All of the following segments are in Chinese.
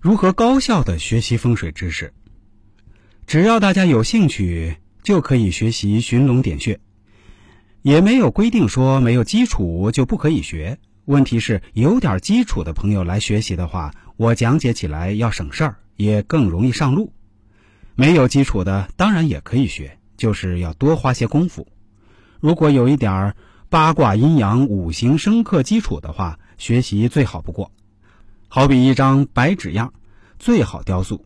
如何高效的学习风水知识？只要大家有兴趣，就可以学习寻龙点穴，也没有规定说没有基础就不可以学。问题是有点基础的朋友来学习的话，我讲解起来要省事儿，也更容易上路。没有基础的当然也可以学，就是要多花些功夫。如果有一点八卦阴阳、五行生克基础的话，学习最好不过。好比一张白纸样，最好雕塑。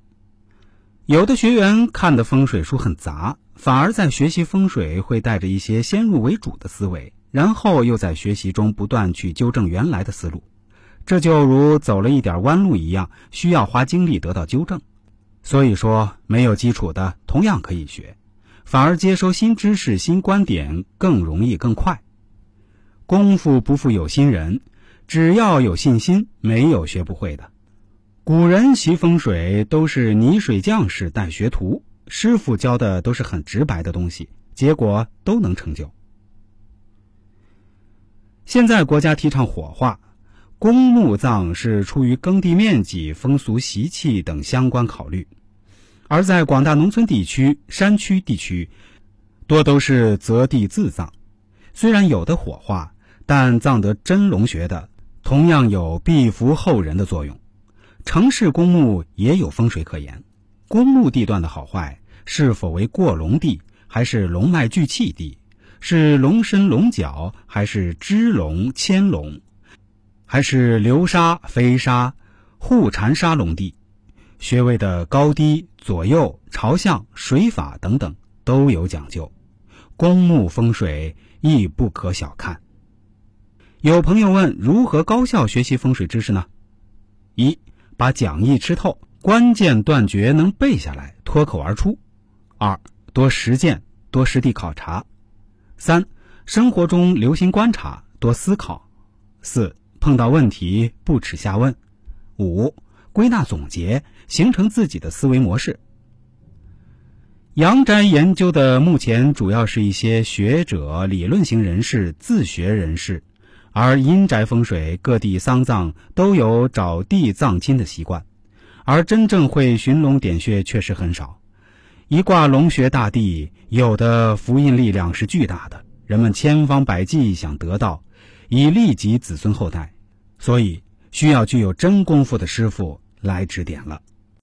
有的学员看的风水书很杂，反而在学习风水会带着一些先入为主的思维，然后又在学习中不断去纠正原来的思路，这就如走了一点弯路一样，需要花精力得到纠正。所以说，没有基础的同样可以学，反而接收新知识、新观点更容易、更快。功夫不负有心人，只要有信心，没有学不会的。古人习风水都是泥水匠式带学徒，师傅教的都是很直白的东西，结果都能成就。现在国家提倡火化，公墓葬是出于耕地面积、风俗习气等相关考虑，而在广大农村地区、山区地区，多都是择地自葬。虽然有的火化，但葬得真龙穴的，同样有庇福后人的作用。城市公墓也有风水可言，公墓地段的好坏，是否为过龙地，还是龙脉聚气地，是龙身龙角，还是支龙牵龙，还是流沙飞沙？护缠沙龙地，穴位的高低、左右、朝向、水法等等都有讲究，公墓风水亦不可小看。有朋友问，如何高效学习风水知识呢？一把讲义吃透，关键断绝能背下来，脱口而出；二多实践，多实地考察；三生活中留心观察，多思考；四碰到问题不耻下问；五归纳总结，形成自己的思维模式。阳宅研究的目前主要是一些学者、理论型人士、自学人士。而阴宅风水，各地丧葬都有找地葬亲的习惯，而真正会寻龙点穴确实很少。一挂龙穴大地，有的福印力量是巨大的，人们千方百计想得到，以利及子孙后代，所以需要具有真功夫的师傅来指点了。